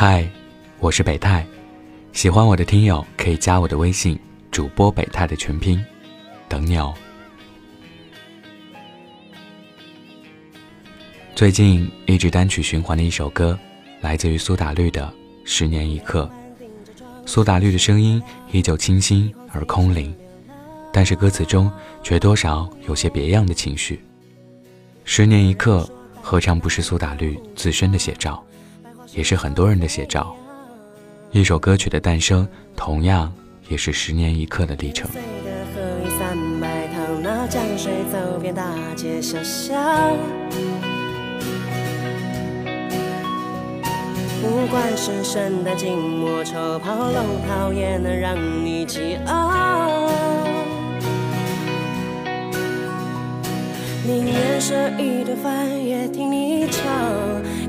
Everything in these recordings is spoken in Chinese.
嗨，我是北泰，喜欢我的听友可以加我的微信，主播北泰的全拼，等你哦。最近一直单曲循环的一首歌，来自于苏打绿的《十年一刻》。苏打绿的声音依旧清新而空灵，但是歌词中却多少有些别样的情绪。十年一刻，何尝不是苏打绿自身的写照？也是很多人的写照。一首歌曲的诞生，同样也是十年一刻的历程。不管是圣诞、静默、抽炮、龙套，也能让你激昂。宁愿舍一顿饭，也听你唱。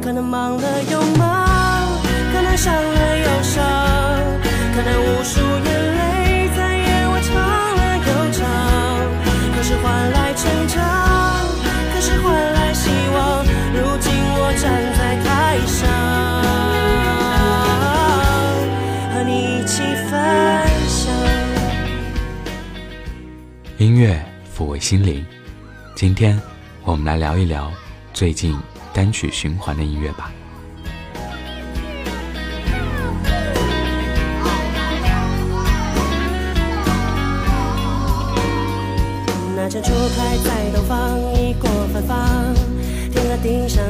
可能忙了又忙，可能伤了又伤，可能无数眼泪在夜晚唱了又唱。可是换来成长，可是换来希望。如今我站在台上，和你一起分享。音乐抚慰心灵。今天，我们来聊一聊最近单曲循环的音乐吧。那盏烛开在东方，已过芬芳，听了地上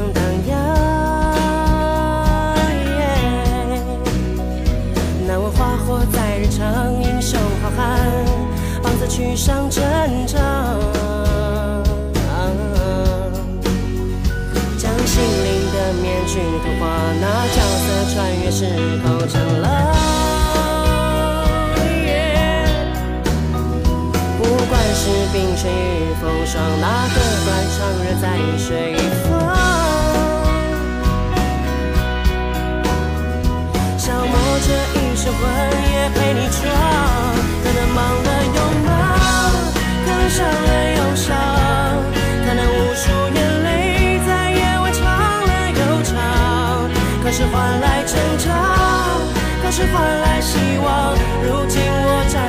是否成了。不管是冰雪与风霜，哪个断肠人在水一方？消磨这一身魂也陪你闯，可能忙了又忙，可能伤了又伤。可是换来成长，可是换来希望。如今我站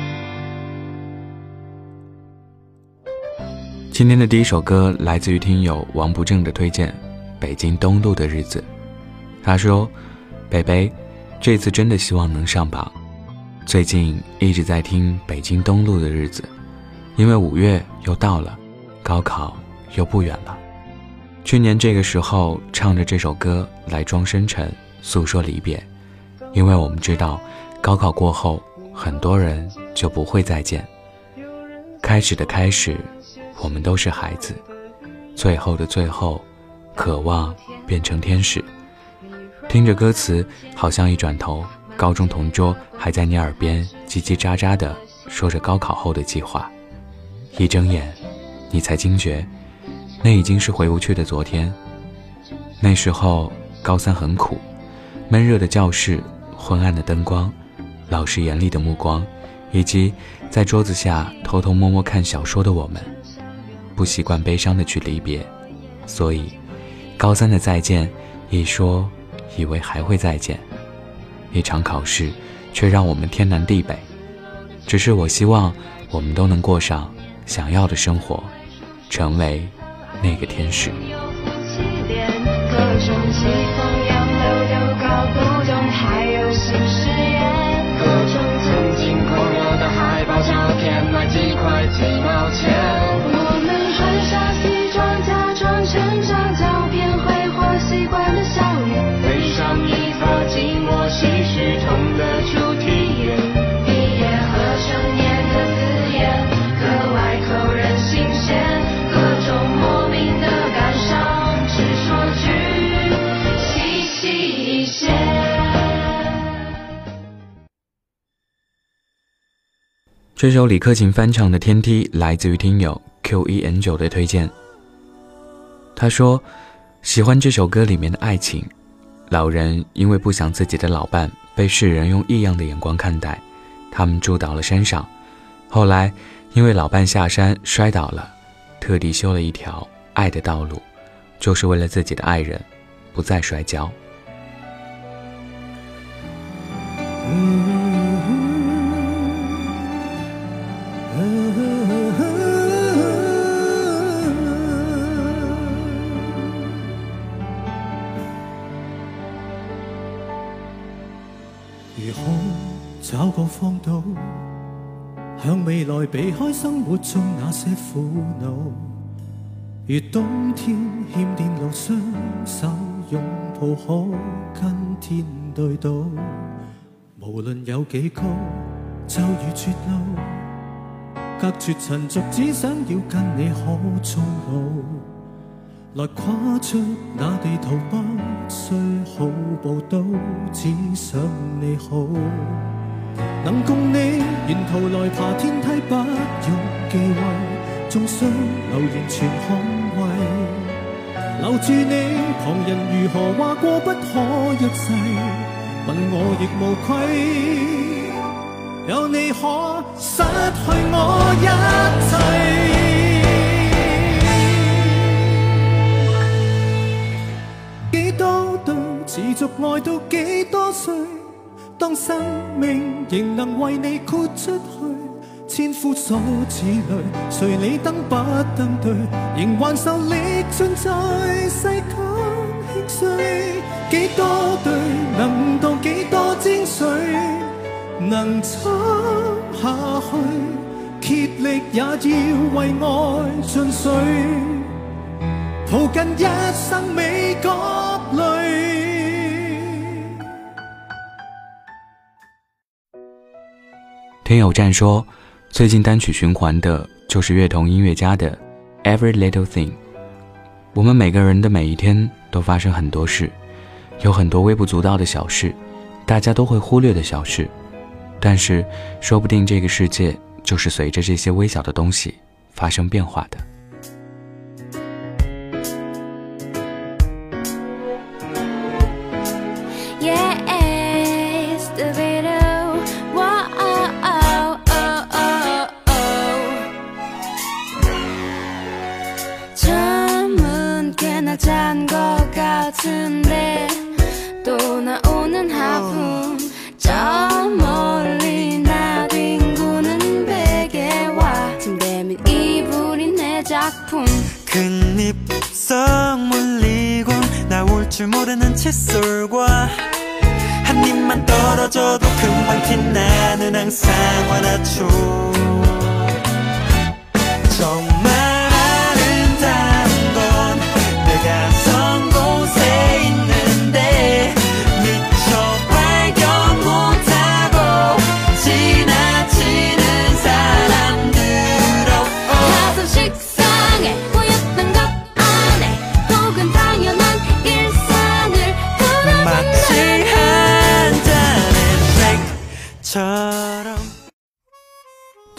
今天的第一首歌来自于听友王不正的推荐，《北京东路的日子》。他说：“北北，这次真的希望能上榜。最近一直在听《北京东路的日子》，因为五月又到了，高考又不远了。去年这个时候唱着这首歌来装深沉，诉说离别，因为我们知道，高考过后很多人就不会再见。开始的开始。”我们都是孩子，最后的最后，渴望变成天使。听着歌词，好像一转头，高中同桌还在你耳边叽叽喳喳的说着高考后的计划。一睁眼，你才惊觉，那已经是回不去的昨天。那时候高三很苦，闷热的教室，昏暗的灯光，老师严厉的目光，以及在桌子下偷偷摸摸看小说的我们。不习惯悲伤的去离别，所以高三的再见，一说以为还会再见，一场考试却让我们天南地北。只是我希望我们都能过上想要的生活，成为那个天使。这首李克勤翻唱的《天梯》来自于听友 Q E N 九的推荐。他说：“喜欢这首歌里面的爱情，老人因为不想自己的老伴被世人用异样的眼光看待，他们住到了山上。后来因为老伴下山摔倒了，特地修了一条爱的道路，就是为了自己的爱人不再摔跤。”活中那些苦恼。如冬天欠电炉，双手拥抱，可跟天对赌。无论有几高，就如绝路，隔绝尘俗，只想要跟你可终老。来跨出那地图，不需好步都只想你好。能共你沿途来爬天梯，不用忌讳，纵需留言全捍卫。留住你，旁人如何话过不可一世，问我亦无愧。有你可失去我一切。几多对持续爱到几多岁？当生命仍能为你豁出，千夫所指泪，谁理登不登对？仍还受力尽在世间轻碎，几多对能渡几多精髓？能撑下去，竭力也要为爱尽瘁，抱紧一生美角泪。听友站说，最近单曲循环的就是乐童音乐家的《Every Little Thing》。我们每个人的每一天都发生很多事，有很多微不足道的小事，大家都会忽略的小事，但是说不定这个世界就是随着这些微小的东西发生变化的。 줄 모르는 칫솔과 한 입만 떨어져도 금방 티나는 항상 화나죠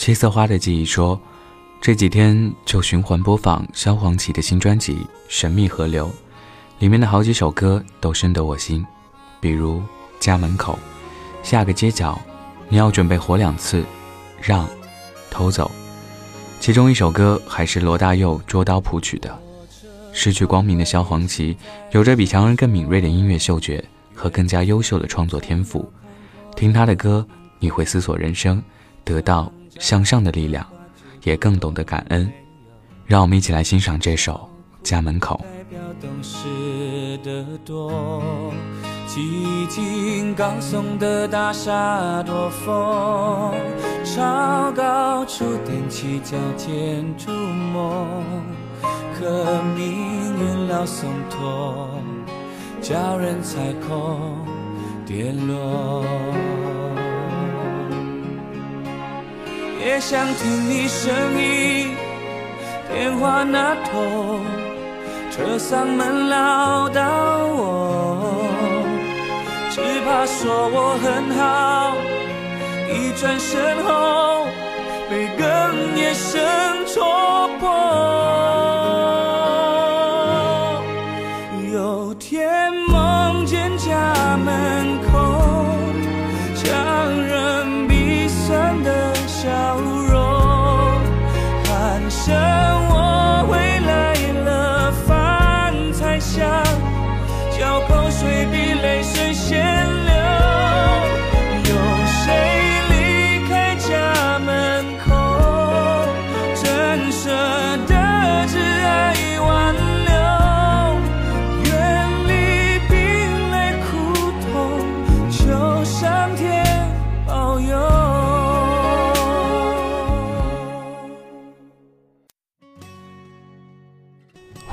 七色花的记忆说，这几天就循环播放萧煌奇的新专辑《神秘河流》，里面的好几首歌都深得我心，比如《家门口》《下个街角》，你要准备活两次，让，偷走。其中一首歌还是罗大佑捉刀谱曲的。失去光明的萧煌奇，有着比常人更敏锐的音乐嗅觉和更加优秀的创作天赋。听他的歌，你会思索人生，得到向上的力量，也更懂得感恩。让我们一起来欣赏这首《家门口》。代表懂事的多，寂静高耸的大厦多风，超高处踮起脚尖触摸，可命运老松脱，叫人踩空跌落。想听你声音，电话那头，车上门唠叨我，只怕说我很好，一转身后被哽咽声戳破。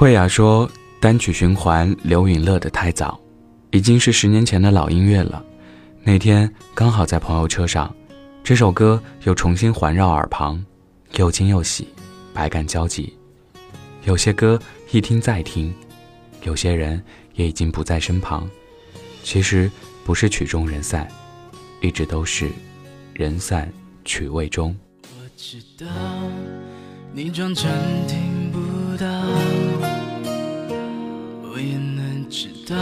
慧雅说，单曲循环刘允乐的太早，已经是十年前的老音乐了。那天刚好在朋友车上，这首歌又重新环绕耳旁，又惊又喜，百感交集。有些歌一听再听，有些人也已经不在身旁。其实不是曲终人散，一直都是人散曲未终。我知道你装成听不到，道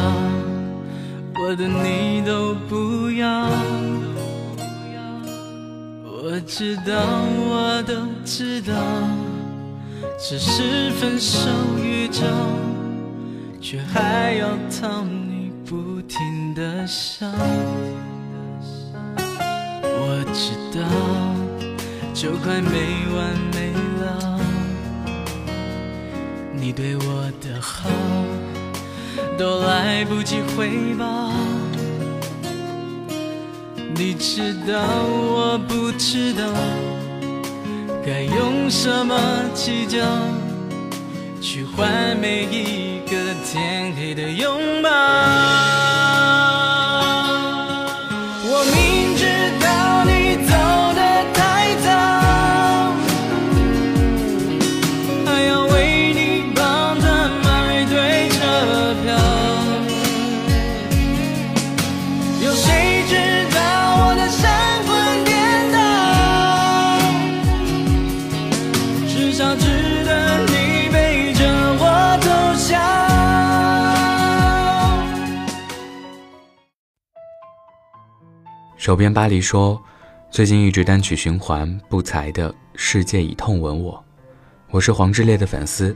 我的你都不要。我知道，我都知道，只是分手预兆，却还要讨你不停的笑。我知道。就快没完没了。你对我的好都来不及回报，你知道我不知道该用什么计较去换每一个天黑的拥抱。手边巴黎说，最近一直单曲循环不才的《世界以痛吻我》，我是黄致列的粉丝，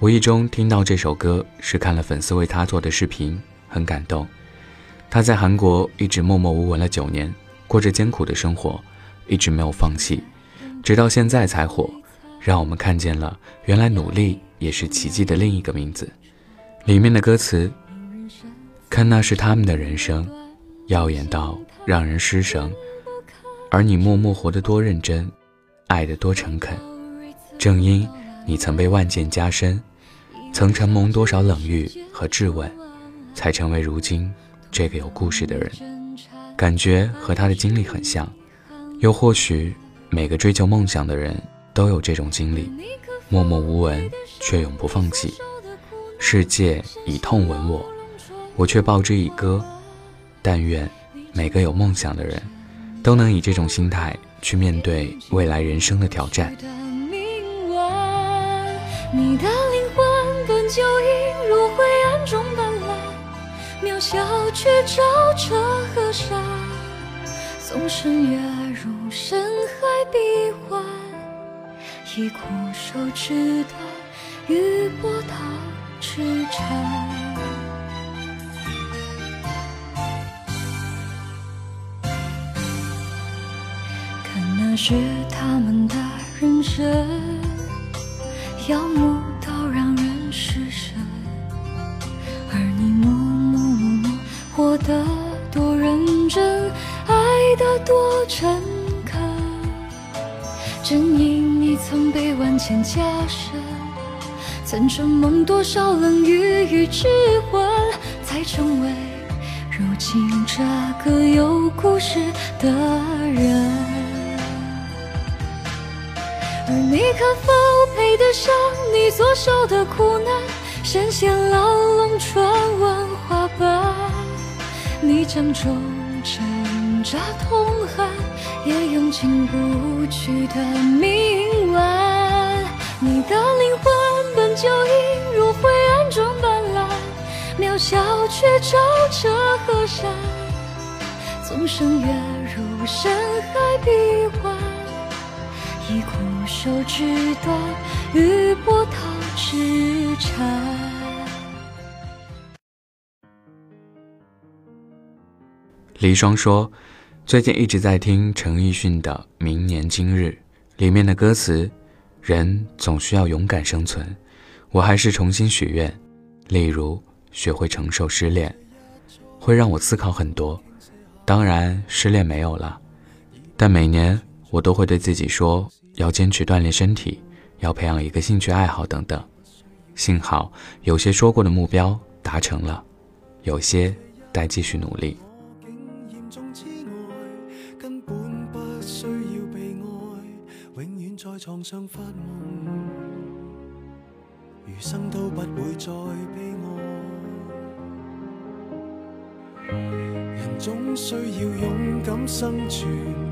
无意中听到这首歌是看了粉丝为他做的视频，很感动。他在韩国一直默默无闻了九年，过着艰苦的生活，一直没有放弃，直到现在才火，让我们看见了原来努力也是奇迹的另一个名字。里面的歌词，看那是他们的人生，耀眼到让人失神，而你默默活得多认真，爱得多诚恳。正因你曾被万箭加身，曾承蒙多少冷遇和质问，才成为如今这个有故事的人。感觉和他的经历很像，又或许每个追求梦想的人都有这种经历：默默无闻，却永不放弃。世界以痛吻我，我却报之以歌。但愿每个有梦想的人，都能以这种心态去面对未来人生的挑战。你的灵魂本就映入灰暗中斑斓，渺小却照彻河沙，纵身跃入深海闭环，以枯手指端与波涛痴缠。那是他们的人生。耀目到让人失神，而你默默默默活得多认真，爱得多诚恳。正因你曾被万千加深，曾承蒙多少冷雨与质问，才成为如今这个有故事的人。你可否配得上你所受的苦难？身陷牢笼，传闻花瓣。你将中挣扎痛喊，也用尽不去的铭文。你的灵魂本就映入灰暗中斑斓，渺小却照彻河山，纵身跃入深海闭环。以枯手指端与波涛痴缠。李双说：“最近一直在听陈奕迅的《明年今日》，里面的歌词，人总需要勇敢生存。我还是重新许愿，例如学会承受失恋，会让我思考很多。当然，失恋没有了，但每年。”我都会对自己说，要坚持锻炼身体，要培养一个兴趣爱好等等。幸好有些说过的目标达成了，有些待继续努力。人总需要勇敢生存。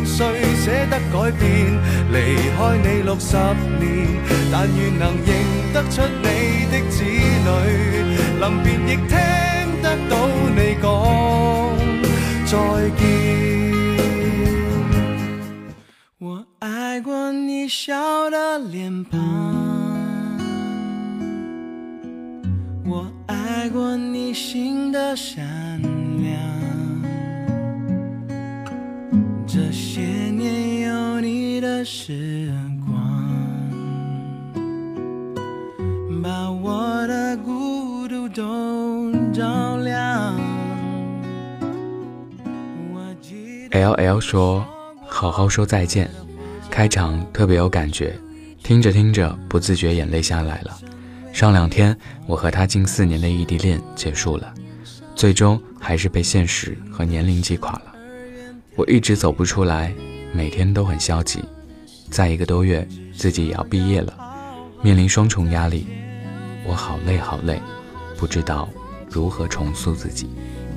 谁舍得改变？离开你六十年，但愿能认得出你的子女。临别亦听得到你讲再见。我爱过你笑的脸庞，我爱过你心的时光，把我的孤独都照亮。L L 说：“好好说再见。”开场特别有感觉，听着听着不自觉眼泪下来了。上两天我和他近四年的异地恋结束了，最终还是被现实和年龄击垮了。我一直走不出来，每天都很消极。在一个多月自己也要毕业了。面临双重压力我好累好累不知道如何重塑自己。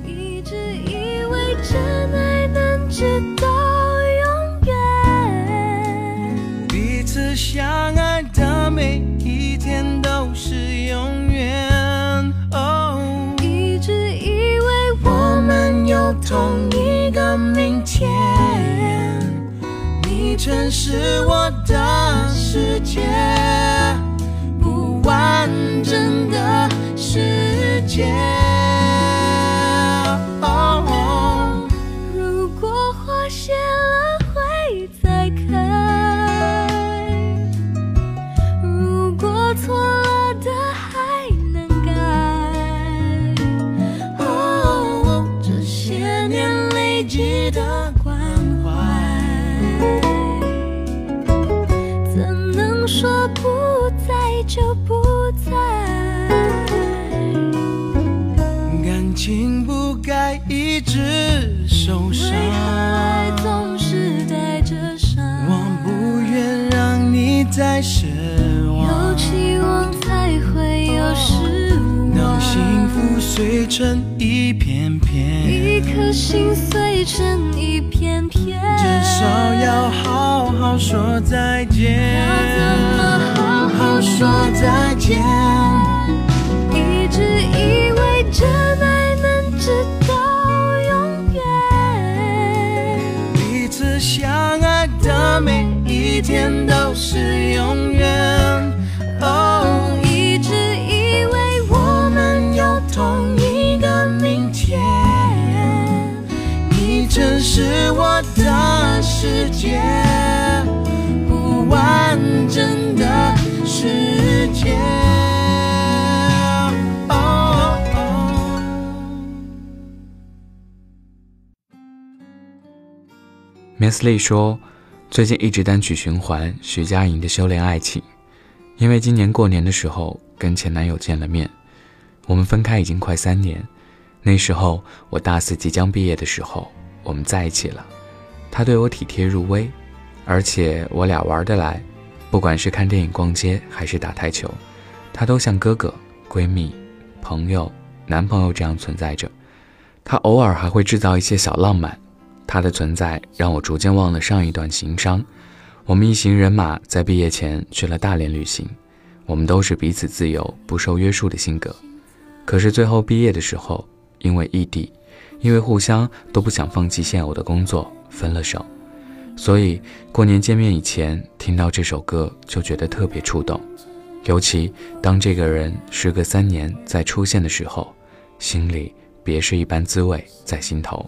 一直以为真爱能直到永远彼此相爱的每一天都是永远哦一直以为我们有同一个明天。全是我的世界，不完整的世界。为，何爱总是带着伤？我不愿让你再失望有。期望才会有失望。当幸福碎成一片片，一颗心碎成一片片，至少要好好说再见。要怎么好好说再见？天都是永远。哦，一直以为我们有同一个明天，你曾是我的世界，不完整的世界。Miss Lee 说，最近一直单曲循环徐佳莹的《修炼爱情》，因为今年过年的时候跟前男友见了面，我们分开已经快三年。那时候我大四即将毕业的时候，我们在一起了。他对我体贴入微，而且我俩玩得来，不管是看电影、逛街还是打台球，他都像哥哥、闺蜜、朋友、男朋友这样存在着。他偶尔还会制造一些小浪漫。他的存在让我逐渐忘了上一段情伤。我们一行人马在毕业前去了大连旅行，我们都是彼此自由、不受约束的性格。可是最后毕业的时候，因为异地，因为互相都不想放弃现有的工作，分了手。所以过年见面以前听到这首歌就觉得特别触动，尤其当这个人时隔三年再出现的时候，心里别是一般滋味在心头。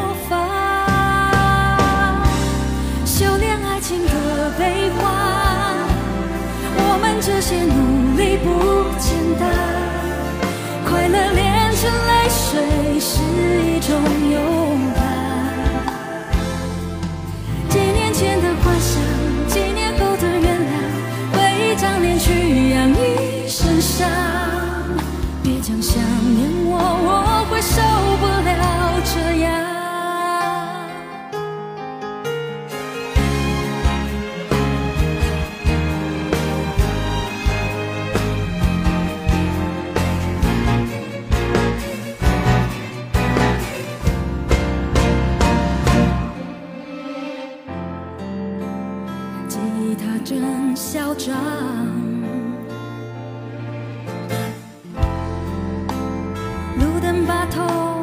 成泪水是一种忧把头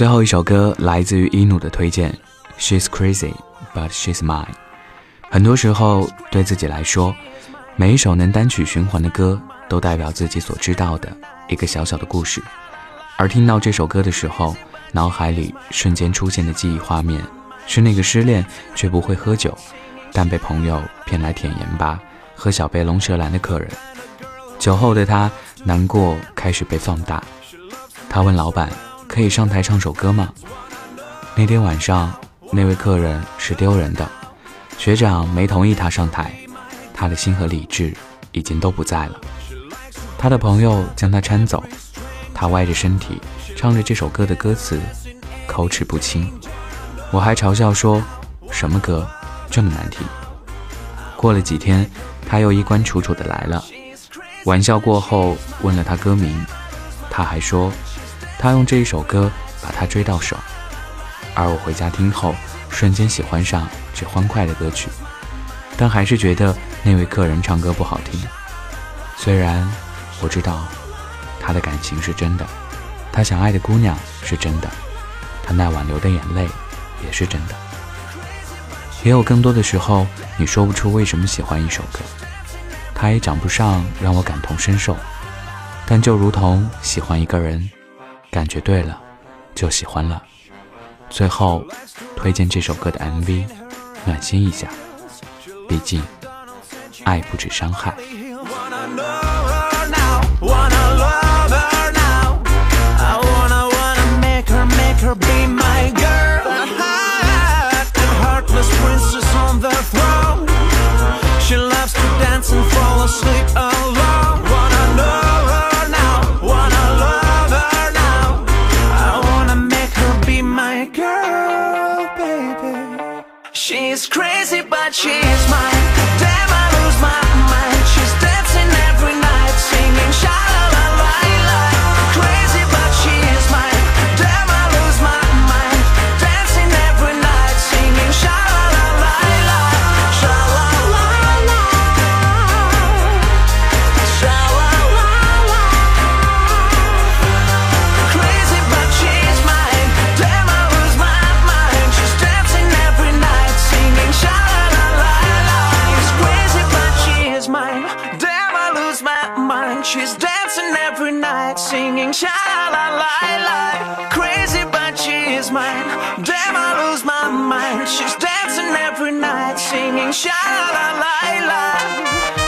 最后一首歌来自于一努的推荐，She's crazy but she's mine。很多时候，对自己来说，每一首能单曲循环的歌，都代表自己所知道的一个小小的故事。而听到这首歌的时候，脑海里瞬间出现的记忆画面，是那个失恋却不会喝酒，但被朋友骗来舔盐巴、喝小杯龙舌兰的客人。酒后的他难过开始被放大，他问老板：“可以上台唱首歌吗？”那天晚上，那位客人是丢人的，学长没同意他上台，他的心和理智已经都不在了。他的朋友将他搀走，他歪着身体唱着这首歌的歌词，口齿不清。我还嘲笑说：“什么歌这么难听？”过了几天，他又衣冠楚楚的来了。玩笑过后，问了他歌名，他还说，他用这一首歌把他追到手。而我回家听后，瞬间喜欢上这欢快的歌曲，但还是觉得那位客人唱歌不好听。虽然我知道他的感情是真的，他想爱的姑娘是真的，他那晚流的眼泪也是真的。也有更多的时候，你说不出为什么喜欢一首歌。他也讲不上让我感同身受，但就如同喜欢一个人，感觉对了，就喜欢了。最后，推荐这首歌的 MV，暖心一下。毕竟，爱不止伤害。La la la. Crazy, but she is mine. Damn, I lose my mind. She's dancing every night, singing sha la la la.